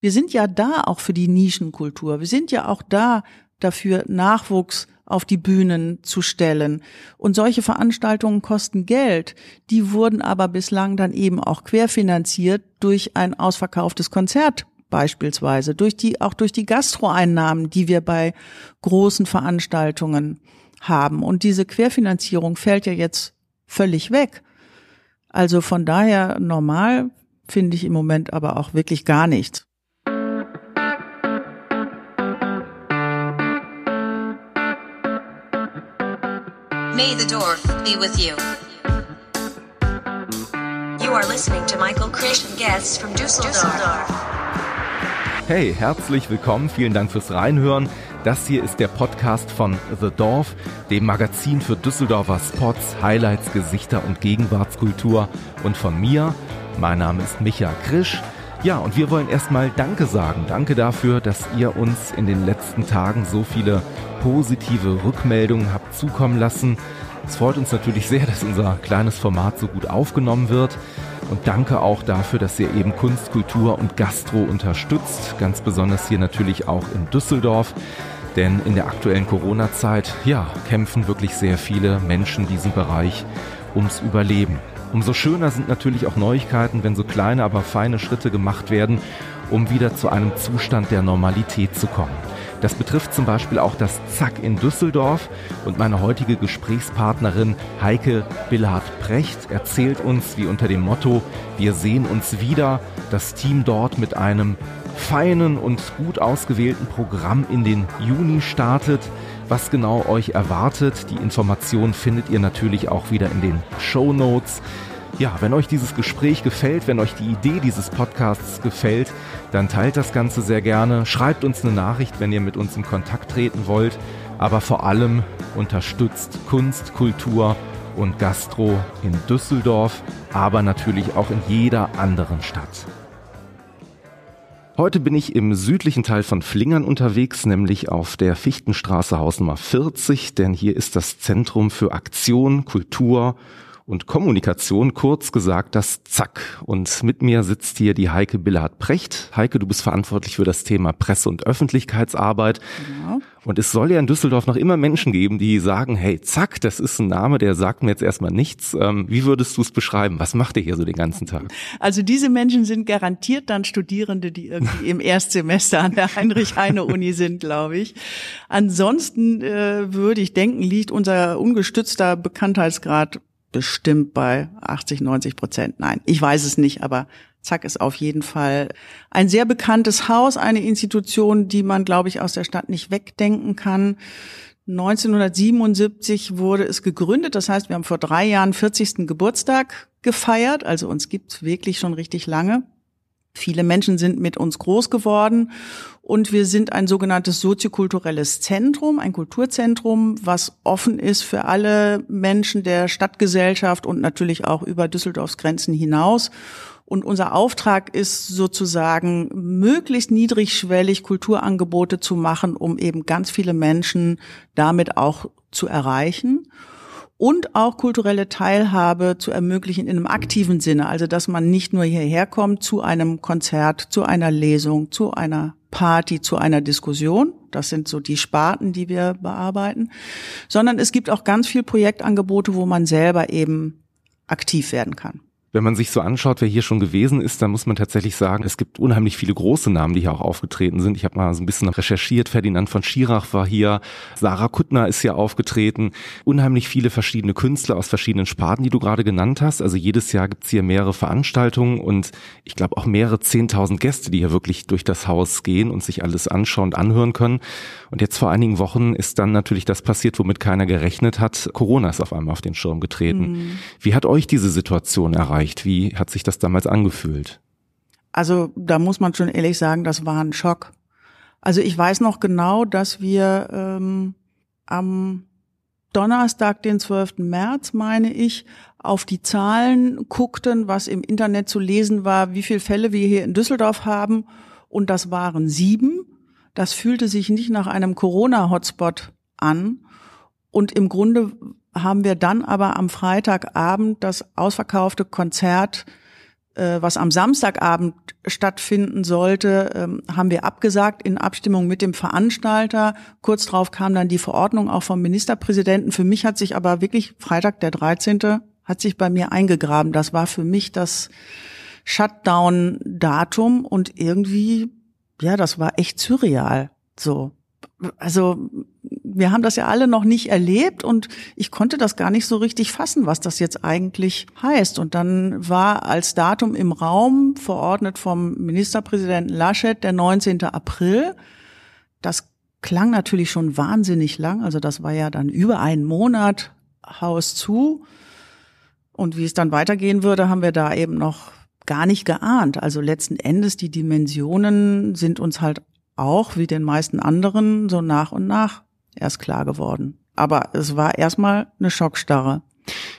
Wir sind ja da auch für die Nischenkultur. Wir sind ja auch da dafür, Nachwuchs auf die Bühnen zu stellen. Und solche Veranstaltungen kosten Geld. Die wurden aber bislang dann eben auch querfinanziert durch ein ausverkauftes Konzert beispielsweise, durch die, auch durch die Gastroeinnahmen, die wir bei großen Veranstaltungen haben. Und diese Querfinanzierung fällt ja jetzt völlig weg. Also von daher normal finde ich im Moment aber auch wirklich gar nichts. May the Dorf be with you. You are listening to Michael and guests from Düsseldorf. Hey, herzlich willkommen. Vielen Dank fürs Reinhören. Das hier ist der Podcast von The Dorf, dem Magazin für Düsseldorfer Spots, Highlights, Gesichter und Gegenwartskultur. Und von mir, mein Name ist Micha Krisch. Ja, und wir wollen erstmal Danke sagen. Danke dafür, dass ihr uns in den letzten Tagen so viele positive Rückmeldungen habt zukommen lassen. Es freut uns natürlich sehr, dass unser kleines Format so gut aufgenommen wird. Und danke auch dafür, dass ihr eben Kunst, Kultur und Gastro unterstützt. Ganz besonders hier natürlich auch in Düsseldorf. Denn in der aktuellen Corona-Zeit, ja, kämpfen wirklich sehr viele Menschen diesen Bereich ums Überleben. Umso schöner sind natürlich auch Neuigkeiten, wenn so kleine, aber feine Schritte gemacht werden, um wieder zu einem Zustand der Normalität zu kommen. Das betrifft zum Beispiel auch das Zack in Düsseldorf und meine heutige Gesprächspartnerin Heike Billard-Precht erzählt uns, wie unter dem Motto Wir sehen uns wieder das Team dort mit einem feinen und gut ausgewählten Programm in den Juni startet. Was genau euch erwartet, die Information findet ihr natürlich auch wieder in den Show Notes. Ja, wenn euch dieses Gespräch gefällt, wenn euch die Idee dieses Podcasts gefällt, dann teilt das Ganze sehr gerne. Schreibt uns eine Nachricht, wenn ihr mit uns in Kontakt treten wollt. Aber vor allem unterstützt Kunst, Kultur und Gastro in Düsseldorf, aber natürlich auch in jeder anderen Stadt. Heute bin ich im südlichen Teil von Flingern unterwegs, nämlich auf der Fichtenstraße Hausnummer 40, denn hier ist das Zentrum für Aktion, Kultur und Kommunikation, kurz gesagt das Zack. Und mit mir sitzt hier die Heike Billard-Precht. Heike, du bist verantwortlich für das Thema Presse- und Öffentlichkeitsarbeit. Genau. Und es soll ja in Düsseldorf noch immer Menschen geben, die sagen, hey, Zack, das ist ein Name, der sagt mir jetzt erstmal nichts. Ähm, wie würdest du es beschreiben? Was macht ihr hier so den ganzen Tag? Also diese Menschen sind garantiert dann Studierende, die irgendwie im Erstsemester an der Heinrich-Heine-Uni sind, glaube ich. Ansonsten äh, würde ich denken, liegt unser ungestützter Bekanntheitsgrad bestimmt bei 80, 90 Prozent. Nein, ich weiß es nicht, aber Zack ist auf jeden Fall ein sehr bekanntes Haus, eine Institution, die man, glaube ich, aus der Stadt nicht wegdenken kann. 1977 wurde es gegründet, das heißt, wir haben vor drei Jahren 40. Geburtstag gefeiert, also uns gibt's wirklich schon richtig lange. Viele Menschen sind mit uns groß geworden und wir sind ein sogenanntes soziokulturelles Zentrum, ein Kulturzentrum, was offen ist für alle Menschen der Stadtgesellschaft und natürlich auch über Düsseldorfs Grenzen hinaus. Und unser Auftrag ist sozusagen, möglichst niedrigschwellig Kulturangebote zu machen, um eben ganz viele Menschen damit auch zu erreichen und auch kulturelle Teilhabe zu ermöglichen in einem aktiven Sinne. Also, dass man nicht nur hierher kommt zu einem Konzert, zu einer Lesung, zu einer Party, zu einer Diskussion. Das sind so die Sparten, die wir bearbeiten. Sondern es gibt auch ganz viel Projektangebote, wo man selber eben aktiv werden kann. Wenn man sich so anschaut, wer hier schon gewesen ist, dann muss man tatsächlich sagen, es gibt unheimlich viele große Namen, die hier auch aufgetreten sind. Ich habe mal so ein bisschen recherchiert. Ferdinand von Schirach war hier, Sarah Kuttner ist hier aufgetreten. Unheimlich viele verschiedene Künstler aus verschiedenen Sparten, die du gerade genannt hast. Also jedes Jahr gibt's hier mehrere Veranstaltungen und ich glaube auch mehrere zehntausend Gäste, die hier wirklich durch das Haus gehen und sich alles anschauen und anhören können. Und jetzt vor einigen Wochen ist dann natürlich das passiert, womit keiner gerechnet hat. Corona ist auf einmal auf den Schirm getreten. Mhm. Wie hat euch diese Situation erreicht? Erreicht? Wie hat sich das damals angefühlt? Also da muss man schon ehrlich sagen, das war ein Schock. Also ich weiß noch genau, dass wir ähm, am Donnerstag, den 12. März, meine ich, auf die Zahlen guckten, was im Internet zu lesen war, wie viele Fälle wir hier in Düsseldorf haben. Und das waren sieben. Das fühlte sich nicht nach einem Corona-Hotspot an. Und im Grunde haben wir dann aber am Freitagabend das ausverkaufte Konzert äh, was am Samstagabend stattfinden sollte, ähm, haben wir abgesagt in Abstimmung mit dem Veranstalter. Kurz darauf kam dann die Verordnung auch vom Ministerpräsidenten. Für mich hat sich aber wirklich Freitag der 13. hat sich bei mir eingegraben. Das war für mich das Shutdown-Datum und irgendwie, ja, das war echt surreal. So. Also wir haben das ja alle noch nicht erlebt und ich konnte das gar nicht so richtig fassen, was das jetzt eigentlich heißt. Und dann war als Datum im Raum verordnet vom Ministerpräsidenten Laschet der 19. April. Das klang natürlich schon wahnsinnig lang. Also das war ja dann über einen Monat Haus zu. Und wie es dann weitergehen würde, haben wir da eben noch gar nicht geahnt. Also letzten Endes die Dimensionen sind uns halt auch wie den meisten anderen so nach und nach erst klar geworden. Aber es war erstmal eine Schockstarre.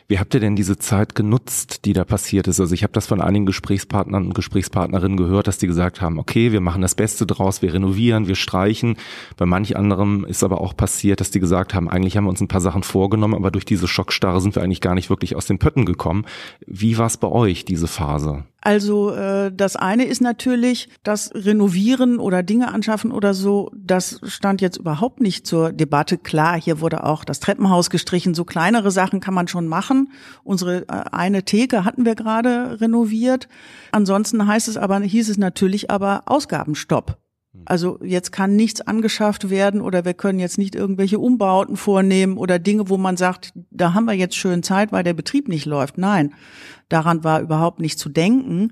Wie habt ihr denn diese Zeit genutzt, die da passiert ist? Also ich habe das von einigen Gesprächspartnern und Gesprächspartnerinnen gehört, dass die gesagt haben, okay, wir machen das Beste draus, wir renovieren, wir streichen. Bei manch anderem ist aber auch passiert, dass die gesagt haben, eigentlich haben wir uns ein paar Sachen vorgenommen, aber durch diese Schockstarre sind wir eigentlich gar nicht wirklich aus den Pötten gekommen. Wie war es bei euch, diese Phase? Also äh, das eine ist natürlich, das Renovieren oder Dinge anschaffen oder so, das stand jetzt überhaupt nicht zur Debatte. Klar, hier wurde auch das Treppenhaus gestrichen, so kleinere Sachen kann man schon machen. Unsere äh, eine Theke hatten wir gerade renoviert. Ansonsten heißt es aber, hieß es natürlich aber Ausgabenstopp. Also jetzt kann nichts angeschafft werden oder wir können jetzt nicht irgendwelche Umbauten vornehmen oder Dinge, wo man sagt, da haben wir jetzt schön Zeit, weil der Betrieb nicht läuft. Nein, daran war überhaupt nicht zu denken.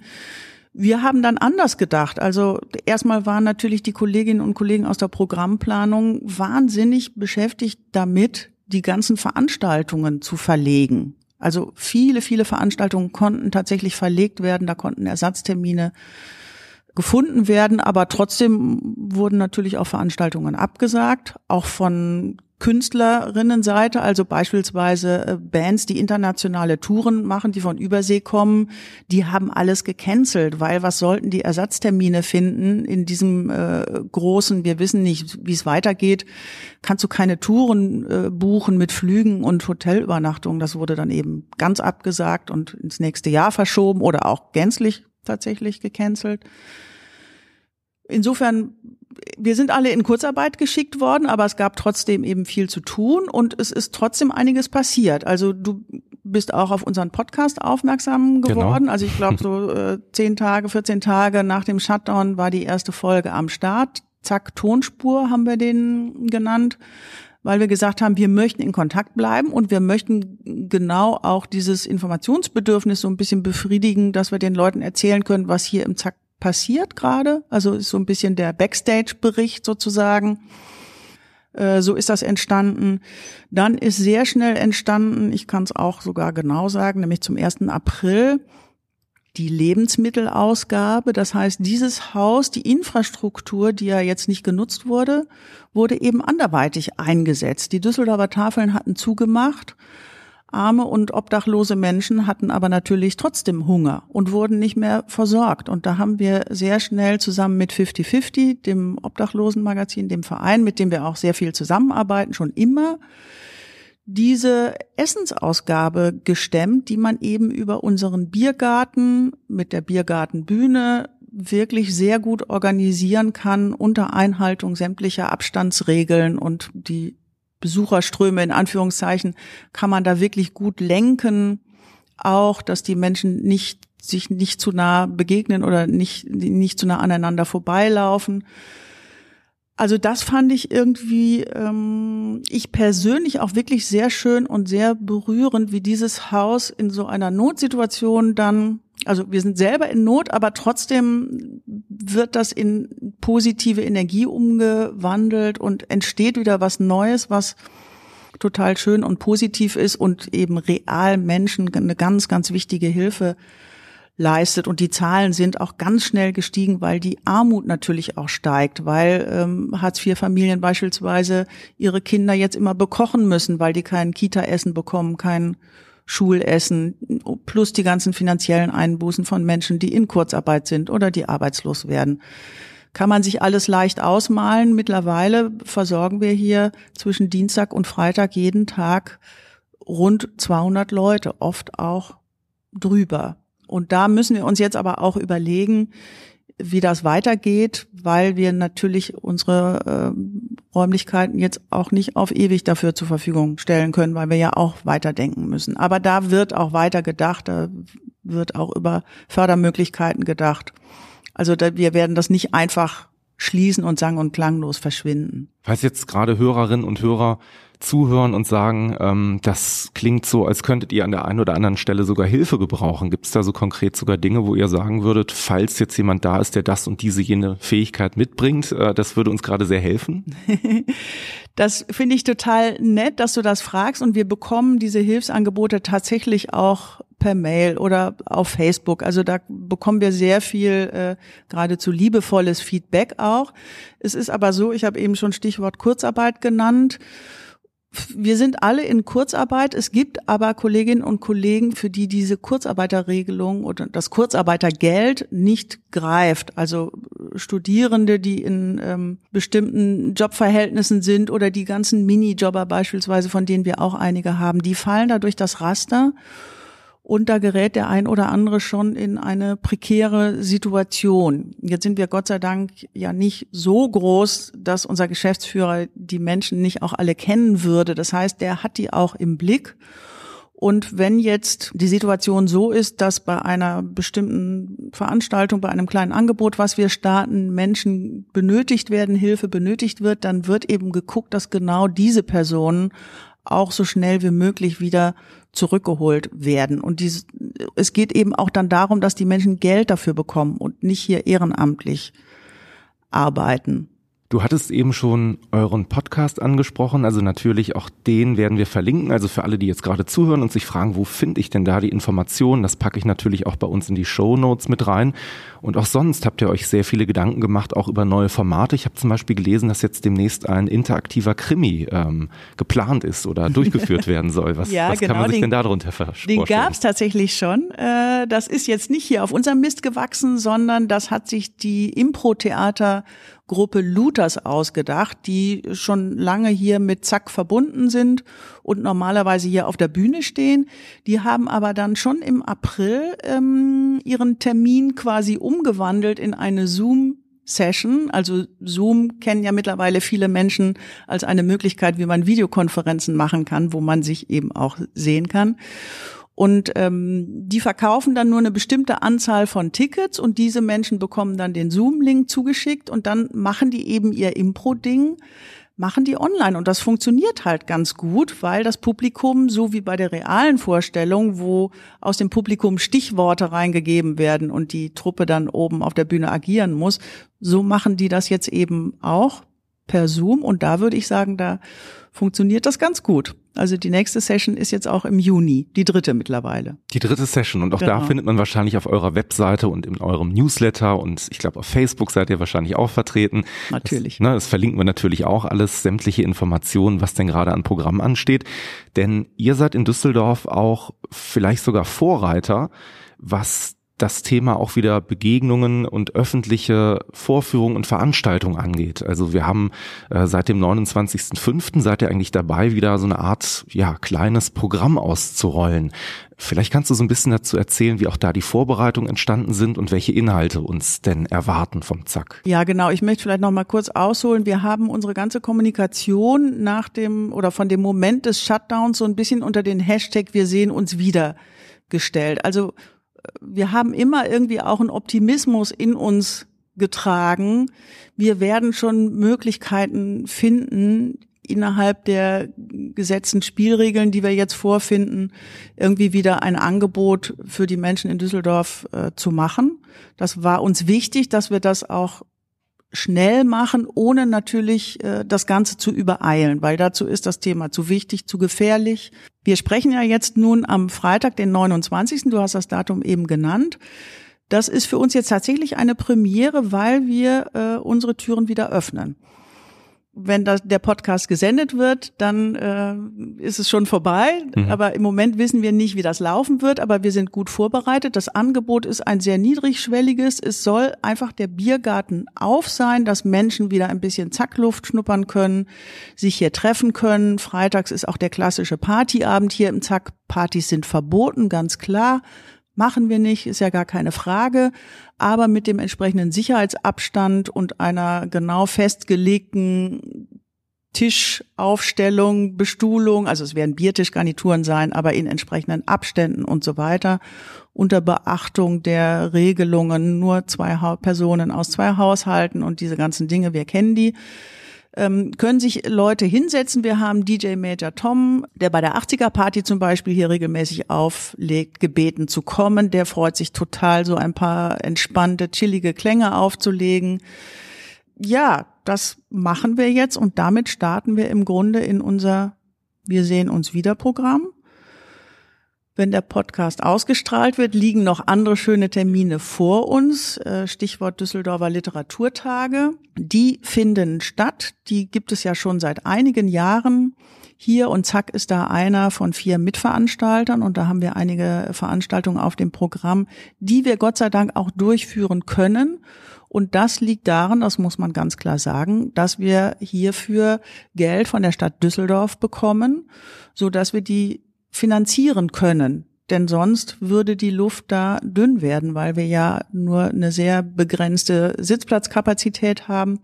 Wir haben dann anders gedacht. Also erstmal waren natürlich die Kolleginnen und Kollegen aus der Programmplanung wahnsinnig beschäftigt damit, die ganzen Veranstaltungen zu verlegen. Also viele, viele Veranstaltungen konnten tatsächlich verlegt werden, da konnten Ersatztermine gefunden werden, aber trotzdem wurden natürlich auch Veranstaltungen abgesagt, auch von Künstlerinnenseite, also beispielsweise äh, Bands, die internationale Touren machen, die von Übersee kommen, die haben alles gecancelt, weil was sollten die Ersatztermine finden in diesem äh, großen, wir wissen nicht, wie es weitergeht, kannst du keine Touren äh, buchen mit Flügen und Hotelübernachtungen. Das wurde dann eben ganz abgesagt und ins nächste Jahr verschoben oder auch gänzlich tatsächlich gecancelt. Insofern, wir sind alle in Kurzarbeit geschickt worden, aber es gab trotzdem eben viel zu tun und es ist trotzdem einiges passiert. Also du bist auch auf unseren Podcast aufmerksam genau. geworden. Genau. Also ich glaube, so äh, zehn Tage, 14 Tage nach dem Shutdown war die erste Folge am Start. Zack, Tonspur haben wir den genannt, weil wir gesagt haben, wir möchten in Kontakt bleiben und wir möchten genau auch dieses Informationsbedürfnis so ein bisschen befriedigen, dass wir den Leuten erzählen können, was hier im Zack passiert gerade. Also ist so ein bisschen der Backstage-Bericht sozusagen. Äh, so ist das entstanden. Dann ist sehr schnell entstanden, ich kann es auch sogar genau sagen, nämlich zum 1. April die Lebensmittelausgabe. Das heißt, dieses Haus, die Infrastruktur, die ja jetzt nicht genutzt wurde, wurde eben anderweitig eingesetzt. Die Düsseldorfer Tafeln hatten zugemacht Arme und obdachlose Menschen hatten aber natürlich trotzdem Hunger und wurden nicht mehr versorgt. Und da haben wir sehr schnell zusammen mit 5050, dem Obdachlosenmagazin, dem Verein, mit dem wir auch sehr viel zusammenarbeiten, schon immer diese Essensausgabe gestemmt, die man eben über unseren Biergarten mit der Biergartenbühne wirklich sehr gut organisieren kann unter Einhaltung sämtlicher Abstandsregeln und die Besucherströme in Anführungszeichen kann man da wirklich gut lenken. Auch, dass die Menschen nicht sich nicht zu nah begegnen oder nicht, nicht zu nah aneinander vorbeilaufen. Also das fand ich irgendwie, ähm, ich persönlich auch wirklich sehr schön und sehr berührend, wie dieses Haus in so einer Notsituation dann, also wir sind selber in Not, aber trotzdem wird das in positive Energie umgewandelt und entsteht wieder was Neues, was total schön und positiv ist und eben real Menschen eine ganz, ganz wichtige Hilfe leistet. Und die Zahlen sind auch ganz schnell gestiegen, weil die Armut natürlich auch steigt, weil ähm, Hartz-IV-Familien beispielsweise ihre Kinder jetzt immer bekochen müssen, weil die kein Kita-Essen bekommen, kein Schulessen, plus die ganzen finanziellen Einbußen von Menschen, die in Kurzarbeit sind oder die arbeitslos werden. Kann man sich alles leicht ausmalen. Mittlerweile versorgen wir hier zwischen Dienstag und Freitag jeden Tag rund 200 Leute, oft auch drüber. und da müssen wir uns jetzt aber auch überlegen, wie das weitergeht, weil wir natürlich unsere äh, Räumlichkeiten jetzt auch nicht auf ewig dafür zur Verfügung stellen können, weil wir ja auch weiterdenken müssen. Aber da wird auch weiter gedacht, da wird auch über Fördermöglichkeiten gedacht. Also da, wir werden das nicht einfach schließen und sang- und klanglos verschwinden. Falls jetzt gerade Hörerinnen und Hörer zuhören und sagen, ähm, das klingt so, als könntet ihr an der einen oder anderen Stelle sogar Hilfe gebrauchen. Gibt es da so konkret sogar Dinge, wo ihr sagen würdet, falls jetzt jemand da ist, der das und diese jene Fähigkeit mitbringt, äh, das würde uns gerade sehr helfen? das finde ich total nett, dass du das fragst und wir bekommen diese Hilfsangebote tatsächlich auch per Mail oder auf Facebook. Also da bekommen wir sehr viel äh, geradezu liebevolles Feedback auch. Es ist aber so, ich habe eben schon Stichwort Kurzarbeit genannt wir sind alle in Kurzarbeit. Es gibt aber Kolleginnen und Kollegen, für die diese Kurzarbeiterregelung oder das Kurzarbeitergeld nicht greift. Also Studierende, die in ähm, bestimmten Jobverhältnissen sind oder die ganzen Minijobber beispielsweise, von denen wir auch einige haben, die fallen da durch das Raster. Und da gerät der ein oder andere schon in eine prekäre Situation. Jetzt sind wir Gott sei Dank ja nicht so groß, dass unser Geschäftsführer die Menschen nicht auch alle kennen würde. Das heißt, der hat die auch im Blick. Und wenn jetzt die Situation so ist, dass bei einer bestimmten Veranstaltung, bei einem kleinen Angebot, was wir starten, Menschen benötigt werden, Hilfe benötigt wird, dann wird eben geguckt, dass genau diese Personen auch so schnell wie möglich wieder zurückgeholt werden. Und dies, es geht eben auch dann darum, dass die Menschen Geld dafür bekommen und nicht hier ehrenamtlich arbeiten. Du hattest eben schon euren Podcast angesprochen, also natürlich auch den werden wir verlinken. Also für alle, die jetzt gerade zuhören und sich fragen, wo finde ich denn da die Informationen, das packe ich natürlich auch bei uns in die Show Notes mit rein. Und auch sonst habt ihr euch sehr viele Gedanken gemacht, auch über neue Formate. Ich habe zum Beispiel gelesen, dass jetzt demnächst ein interaktiver Krimi ähm, geplant ist oder durchgeführt werden soll. Was, ja, was genau, kann man sich den, denn darunter vorstellen? Den gab es tatsächlich schon. Äh, das ist jetzt nicht hier auf unserem Mist gewachsen, sondern das hat sich die Impro-Theater Gruppe Luthers ausgedacht, die schon lange hier mit Zack verbunden sind und normalerweise hier auf der Bühne stehen. Die haben aber dann schon im April ähm, ihren Termin quasi umgewandelt in eine Zoom Session. Also Zoom kennen ja mittlerweile viele Menschen als eine Möglichkeit, wie man Videokonferenzen machen kann, wo man sich eben auch sehen kann. Und ähm, die verkaufen dann nur eine bestimmte Anzahl von Tickets und diese Menschen bekommen dann den Zoom-Link zugeschickt und dann machen die eben ihr Impro-Ding, machen die online. Und das funktioniert halt ganz gut, weil das Publikum, so wie bei der realen Vorstellung, wo aus dem Publikum Stichworte reingegeben werden und die Truppe dann oben auf der Bühne agieren muss, so machen die das jetzt eben auch per Zoom. Und da würde ich sagen, da funktioniert das ganz gut. Also die nächste Session ist jetzt auch im Juni, die dritte mittlerweile. Die dritte Session und auch genau. da findet man wahrscheinlich auf eurer Webseite und in eurem Newsletter und ich glaube auf Facebook seid ihr wahrscheinlich auch vertreten. Natürlich. Das, ne, das verlinken wir natürlich auch alles, sämtliche Informationen, was denn gerade an Programm ansteht. Denn ihr seid in Düsseldorf auch vielleicht sogar Vorreiter, was das Thema auch wieder Begegnungen und öffentliche Vorführungen und Veranstaltungen angeht. Also wir haben äh, seit dem 29.05. seid ihr eigentlich dabei, wieder so eine Art ja kleines Programm auszurollen. Vielleicht kannst du so ein bisschen dazu erzählen, wie auch da die Vorbereitungen entstanden sind und welche Inhalte uns denn erwarten vom Zack. Ja, genau. Ich möchte vielleicht noch mal kurz ausholen. Wir haben unsere ganze Kommunikation nach dem oder von dem Moment des Shutdowns so ein bisschen unter den Hashtag Wir sehen uns wieder gestellt. Also wir haben immer irgendwie auch einen Optimismus in uns getragen. Wir werden schon Möglichkeiten finden, innerhalb der gesetzten Spielregeln, die wir jetzt vorfinden, irgendwie wieder ein Angebot für die Menschen in Düsseldorf äh, zu machen. Das war uns wichtig, dass wir das auch schnell machen, ohne natürlich äh, das Ganze zu übereilen, weil dazu ist das Thema zu wichtig, zu gefährlich. Wir sprechen ja jetzt nun am Freitag, den 29. Du hast das Datum eben genannt. Das ist für uns jetzt tatsächlich eine Premiere, weil wir äh, unsere Türen wieder öffnen wenn das, der Podcast gesendet wird, dann äh, ist es schon vorbei. Mhm. Aber im Moment wissen wir nicht, wie das laufen wird, aber wir sind gut vorbereitet. Das Angebot ist ein sehr niedrigschwelliges. Es soll einfach der Biergarten auf sein, dass Menschen wieder ein bisschen Zackluft schnuppern können, sich hier treffen können. Freitags ist auch der klassische Partyabend hier im Zack. Partys sind verboten, ganz klar machen wir nicht, ist ja gar keine Frage, aber mit dem entsprechenden Sicherheitsabstand und einer genau festgelegten Tischaufstellung, Bestuhlung, also es werden Biertischgarnituren sein, aber in entsprechenden Abständen und so weiter, unter Beachtung der Regelungen, nur zwei Personen aus zwei Haushalten und diese ganzen Dinge, wir kennen die ähm, können sich Leute hinsetzen. Wir haben DJ Major Tom, der bei der 80er Party zum Beispiel hier regelmäßig auflegt, gebeten zu kommen. Der freut sich total, so ein paar entspannte, chillige Klänge aufzulegen. Ja, das machen wir jetzt und damit starten wir im Grunde in unser Wir sehen uns wieder Programm. Wenn der Podcast ausgestrahlt wird, liegen noch andere schöne Termine vor uns. Äh, Stichwort Düsseldorfer Literaturtage. Die finden statt. Die gibt es ja schon seit einigen Jahren. Hier und zack ist da einer von vier Mitveranstaltern und da haben wir einige Veranstaltungen auf dem Programm, die wir Gott sei Dank auch durchführen können. Und das liegt daran, das muss man ganz klar sagen, dass wir hierfür Geld von der Stadt Düsseldorf bekommen, so dass wir die finanzieren können. Denn sonst würde die Luft da dünn werden, weil wir ja nur eine sehr begrenzte Sitzplatzkapazität haben.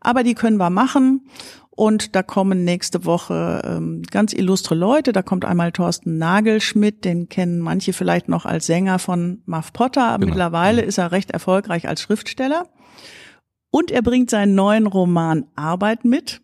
Aber die können wir machen. Und da kommen nächste Woche ähm, ganz illustre Leute. Da kommt einmal Thorsten Nagelschmidt, den kennen manche vielleicht noch als Sänger von Muff Potter. Genau. Mittlerweile ist er recht erfolgreich als Schriftsteller. Und er bringt seinen neuen Roman Arbeit mit.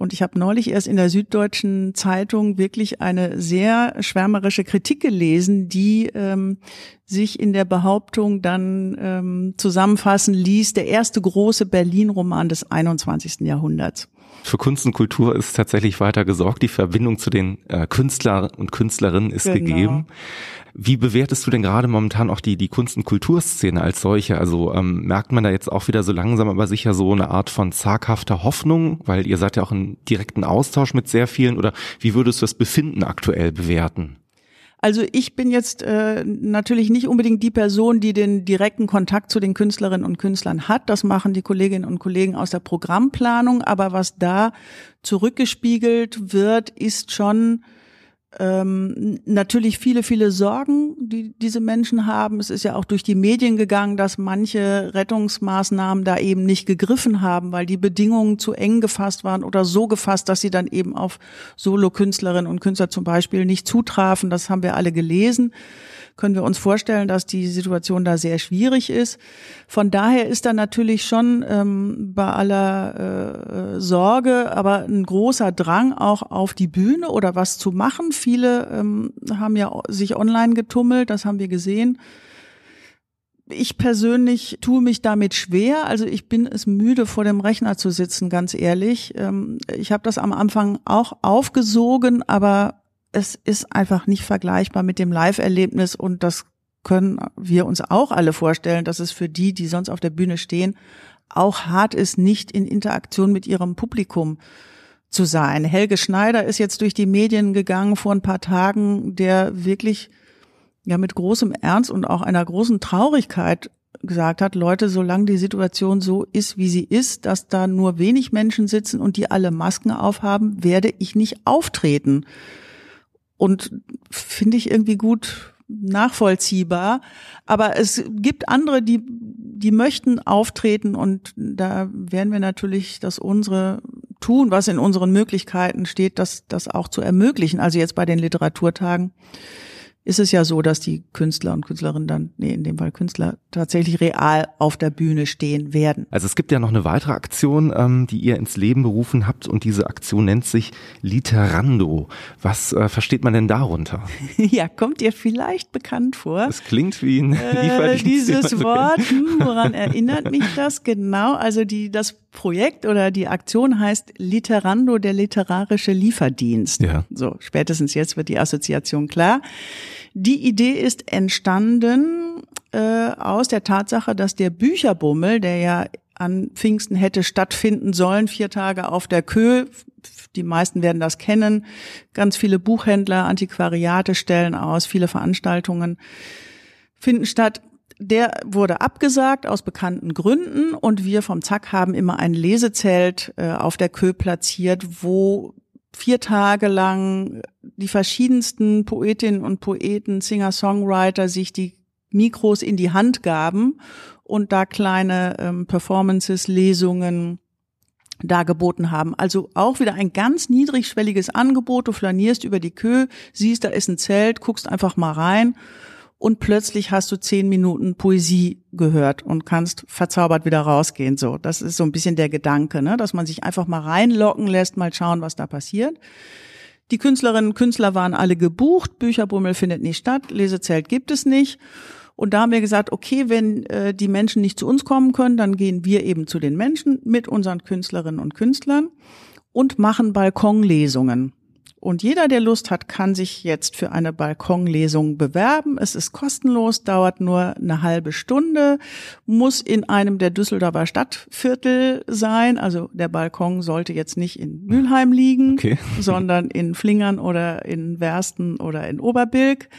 Und ich habe neulich erst in der Süddeutschen Zeitung wirklich eine sehr schwärmerische Kritik gelesen, die ähm, sich in der Behauptung dann ähm, zusammenfassen ließ, der erste große Berlin-Roman des 21. Jahrhunderts. Für Kunst und Kultur ist tatsächlich weiter gesorgt. Die Verbindung zu den äh, Künstlern und Künstlerinnen ist genau. gegeben. Wie bewertest du denn gerade momentan auch die, die Kunst- und Kulturszene als solche? Also ähm, merkt man da jetzt auch wieder so langsam aber sicher so eine Art von zaghafter Hoffnung, weil ihr seid ja auch in direkten Austausch mit sehr vielen oder wie würdest du das Befinden aktuell bewerten? Also ich bin jetzt äh, natürlich nicht unbedingt die Person, die den direkten Kontakt zu den Künstlerinnen und Künstlern hat. Das machen die Kolleginnen und Kollegen aus der Programmplanung. Aber was da zurückgespiegelt wird, ist schon ähm, natürlich viele, viele Sorgen, die diese Menschen haben. Es ist ja auch durch die Medien gegangen, dass manche Rettungsmaßnahmen da eben nicht gegriffen haben, weil die Bedingungen zu eng gefasst waren oder so gefasst, dass sie dann eben auf Solokünstlerinnen und Künstler zum Beispiel nicht zutrafen. Das haben wir alle gelesen können wir uns vorstellen, dass die Situation da sehr schwierig ist. Von daher ist da natürlich schon ähm, bei aller äh, Sorge, aber ein großer Drang auch auf die Bühne oder was zu machen. Viele ähm, haben ja sich online getummelt, das haben wir gesehen. Ich persönlich tue mich damit schwer. Also ich bin es müde, vor dem Rechner zu sitzen, ganz ehrlich. Ähm, ich habe das am Anfang auch aufgesogen, aber es ist einfach nicht vergleichbar mit dem Live-Erlebnis und das können wir uns auch alle vorstellen, dass es für die, die sonst auf der Bühne stehen, auch hart ist, nicht in Interaktion mit ihrem Publikum zu sein. Helge Schneider ist jetzt durch die Medien gegangen vor ein paar Tagen, der wirklich ja mit großem Ernst und auch einer großen Traurigkeit gesagt hat, Leute, solange die Situation so ist, wie sie ist, dass da nur wenig Menschen sitzen und die alle Masken aufhaben, werde ich nicht auftreten und finde ich irgendwie gut nachvollziehbar. Aber es gibt andere, die, die möchten auftreten und da werden wir natürlich das unsere tun, was in unseren Möglichkeiten steht, das, das auch zu ermöglichen. Also jetzt bei den Literaturtagen ist es ja so, dass die Künstler und Künstlerinnen dann, nee, in dem Fall Künstler, tatsächlich real auf der Bühne stehen werden. Also es gibt ja noch eine weitere Aktion, ähm, die ihr ins Leben berufen habt und diese Aktion nennt sich Literando. Was äh, versteht man denn darunter? ja, kommt dir vielleicht bekannt vor. Es klingt wie ein äh. Dieses Wort, hm, woran erinnert mich das genau? Also die, das Projekt oder die Aktion heißt Literando, der literarische Lieferdienst. Ja. So, spätestens jetzt wird die Assoziation klar. Die Idee ist entstanden äh, aus der Tatsache, dass der Bücherbummel, der ja an Pfingsten hätte stattfinden sollen, vier Tage auf der Kö, die meisten werden das kennen, ganz viele Buchhändler, Antiquariate stellen aus, viele Veranstaltungen finden statt der wurde abgesagt aus bekannten Gründen und wir vom Zack haben immer ein Lesezelt äh, auf der Kö platziert, wo vier Tage lang die verschiedensten Poetinnen und Poeten, Singer-Songwriter sich die Mikros in die Hand gaben und da kleine ähm, Performances, Lesungen dargeboten haben. Also auch wieder ein ganz niedrigschwelliges Angebot. Du flanierst über die Kö, siehst, da ist ein Zelt, guckst einfach mal rein und plötzlich hast du zehn Minuten Poesie gehört und kannst verzaubert wieder rausgehen. So, das ist so ein bisschen der Gedanke, ne? dass man sich einfach mal reinlocken lässt, mal schauen, was da passiert. Die Künstlerinnen und Künstler waren alle gebucht, Bücherbummel findet nicht statt, Lesezelt gibt es nicht. Und da haben wir gesagt, okay, wenn äh, die Menschen nicht zu uns kommen können, dann gehen wir eben zu den Menschen mit unseren Künstlerinnen und Künstlern und machen Balkonlesungen. Und jeder, der Lust hat, kann sich jetzt für eine Balkonlesung bewerben. Es ist kostenlos, dauert nur eine halbe Stunde, muss in einem der Düsseldorfer Stadtviertel sein. Also der Balkon sollte jetzt nicht in Mülheim liegen, okay. sondern in Flingern oder in Wersten oder in Oberbilk.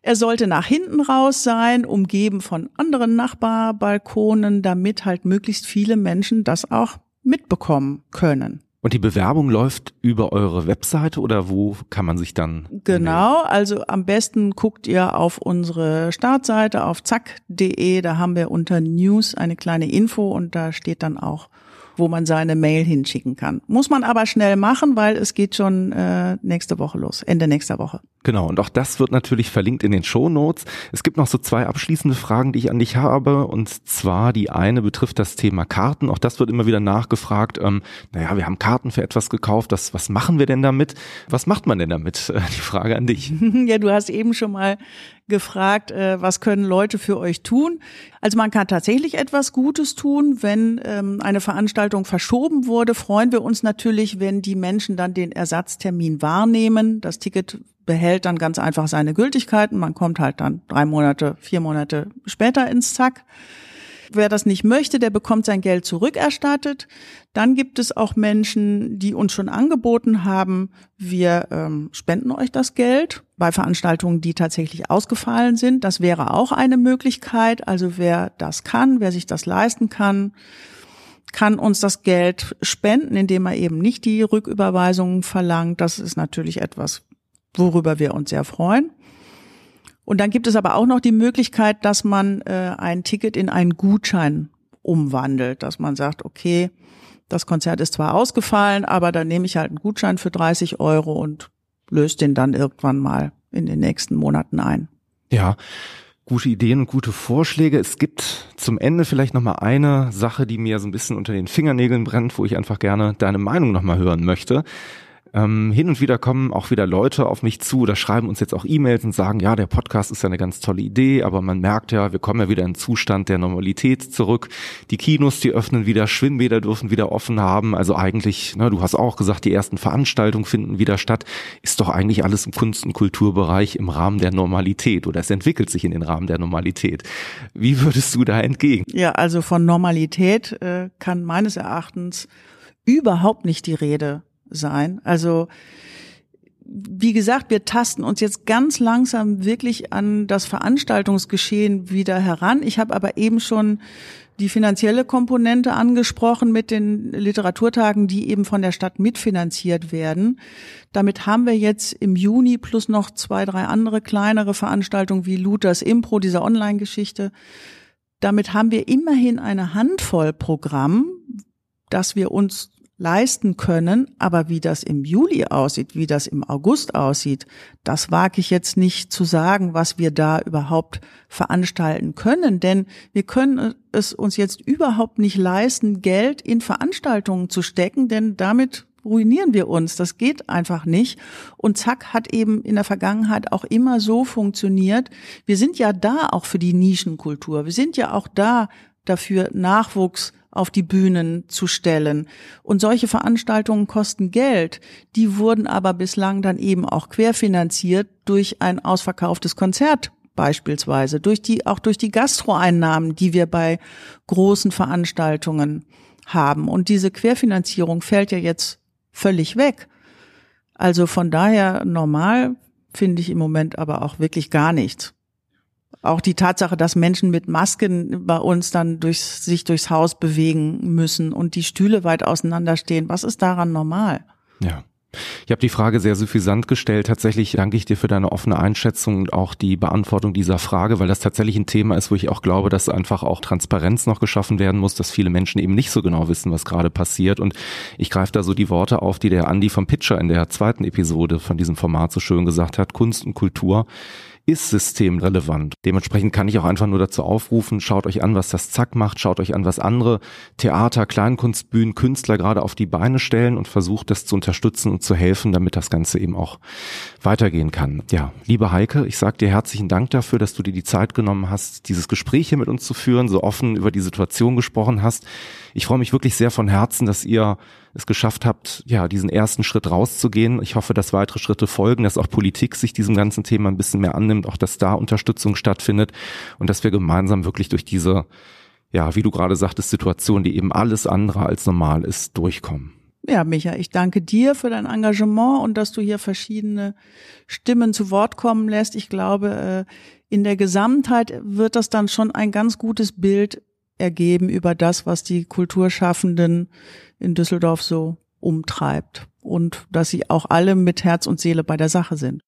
Er sollte nach hinten raus sein, umgeben von anderen Nachbarbalkonen, damit halt möglichst viele Menschen das auch mitbekommen können. Und die Bewerbung läuft über eure Webseite oder wo kann man sich dann? Genau, also am besten guckt ihr auf unsere Startseite auf zack.de, da haben wir unter News eine kleine Info und da steht dann auch wo man seine Mail hinschicken kann. Muss man aber schnell machen, weil es geht schon äh, nächste Woche los, Ende nächster Woche. Genau, und auch das wird natürlich verlinkt in den Show Notes. Es gibt noch so zwei abschließende Fragen, die ich an dich habe. Und zwar die eine betrifft das Thema Karten. Auch das wird immer wieder nachgefragt. Ähm, naja, wir haben Karten für etwas gekauft. Das, was machen wir denn damit? Was macht man denn damit? Die Frage an dich. ja, du hast eben schon mal gefragt, äh, was können Leute für euch tun? Also man kann tatsächlich etwas Gutes tun. Wenn ähm, eine Veranstaltung verschoben wurde, freuen wir uns natürlich, wenn die Menschen dann den Ersatztermin wahrnehmen. Das Ticket behält dann ganz einfach seine Gültigkeiten. Man kommt halt dann drei Monate, vier Monate später ins Zack. Wer das nicht möchte, der bekommt sein Geld zurückerstattet. Dann gibt es auch Menschen, die uns schon angeboten haben, wir ähm, spenden euch das Geld bei Veranstaltungen, die tatsächlich ausgefallen sind. Das wäre auch eine Möglichkeit. Also wer das kann, wer sich das leisten kann, kann uns das Geld spenden, indem er eben nicht die Rücküberweisungen verlangt. Das ist natürlich etwas, worüber wir uns sehr freuen. Und dann gibt es aber auch noch die Möglichkeit, dass man äh, ein Ticket in einen Gutschein umwandelt, dass man sagt, okay, das Konzert ist zwar ausgefallen, aber dann nehme ich halt einen Gutschein für 30 Euro und löse den dann irgendwann mal in den nächsten Monaten ein. Ja, gute Ideen und gute Vorschläge. Es gibt zum Ende vielleicht noch mal eine Sache, die mir so ein bisschen unter den Fingernägeln brennt, wo ich einfach gerne deine Meinung noch mal hören möchte. Ähm, hin und wieder kommen auch wieder Leute auf mich zu oder schreiben uns jetzt auch E-Mails und sagen, ja, der Podcast ist ja eine ganz tolle Idee, aber man merkt ja, wir kommen ja wieder in einen Zustand der Normalität zurück. Die Kinos, die öffnen wieder, Schwimmbäder dürfen wieder offen haben. Also eigentlich, ne, du hast auch gesagt, die ersten Veranstaltungen finden wieder statt. Ist doch eigentlich alles im Kunst- und Kulturbereich im Rahmen der Normalität oder es entwickelt sich in den Rahmen der Normalität. Wie würdest du da entgegen? Ja, also von Normalität äh, kann meines Erachtens überhaupt nicht die Rede sein. Also wie gesagt, wir tasten uns jetzt ganz langsam wirklich an das Veranstaltungsgeschehen wieder heran. Ich habe aber eben schon die finanzielle Komponente angesprochen mit den Literaturtagen, die eben von der Stadt mitfinanziert werden. Damit haben wir jetzt im Juni plus noch zwei, drei andere kleinere Veranstaltungen wie Luthers Impro, dieser Online-Geschichte. Damit haben wir immerhin eine Handvoll Programm, das wir uns leisten können. Aber wie das im Juli aussieht, wie das im August aussieht, das wage ich jetzt nicht zu sagen, was wir da überhaupt veranstalten können. Denn wir können es uns jetzt überhaupt nicht leisten, Geld in Veranstaltungen zu stecken, denn damit ruinieren wir uns. Das geht einfach nicht. Und Zack hat eben in der Vergangenheit auch immer so funktioniert. Wir sind ja da auch für die Nischenkultur. Wir sind ja auch da dafür, Nachwuchs auf die Bühnen zu stellen. Und solche Veranstaltungen kosten Geld. Die wurden aber bislang dann eben auch querfinanziert durch ein ausverkauftes Konzert beispielsweise, durch die, auch durch die Gastroeinnahmen, die wir bei großen Veranstaltungen haben. Und diese Querfinanzierung fällt ja jetzt völlig weg. Also von daher normal finde ich im Moment aber auch wirklich gar nichts. Auch die Tatsache, dass Menschen mit Masken bei uns dann durchs, sich durchs Haus bewegen müssen und die Stühle weit auseinanderstehen, was ist daran normal? Ja. Ich habe die Frage sehr suffisant gestellt. Tatsächlich danke ich dir für deine offene Einschätzung und auch die Beantwortung dieser Frage, weil das tatsächlich ein Thema ist, wo ich auch glaube, dass einfach auch Transparenz noch geschaffen werden muss, dass viele Menschen eben nicht so genau wissen, was gerade passiert. Und ich greife da so die Worte auf, die der Andi vom Pitcher in der zweiten Episode von diesem Format so schön gesagt hat. Kunst und Kultur ist systemrelevant. Dementsprechend kann ich auch einfach nur dazu aufrufen, schaut euch an, was das Zack macht, schaut euch an, was andere Theater, Kleinkunstbühnen, Künstler gerade auf die Beine stellen und versucht das zu unterstützen und zu helfen, damit das Ganze eben auch weitergehen kann. Ja, liebe Heike, ich sage dir herzlichen Dank dafür, dass du dir die Zeit genommen hast, dieses Gespräch hier mit uns zu führen, so offen über die Situation gesprochen hast. Ich freue mich wirklich sehr von Herzen, dass ihr es geschafft habt, ja, diesen ersten Schritt rauszugehen. Ich hoffe, dass weitere Schritte folgen, dass auch Politik sich diesem ganzen Thema ein bisschen mehr annimmt, auch dass da Unterstützung stattfindet und dass wir gemeinsam wirklich durch diese, ja, wie du gerade sagtest, Situation, die eben alles andere als normal ist, durchkommen. Ja, Micha, ich danke dir für dein Engagement und dass du hier verschiedene Stimmen zu Wort kommen lässt. Ich glaube, äh, in der Gesamtheit wird das dann schon ein ganz gutes Bild ergeben über das, was die Kulturschaffenden in Düsseldorf so umtreibt und dass sie auch alle mit Herz und Seele bei der Sache sind.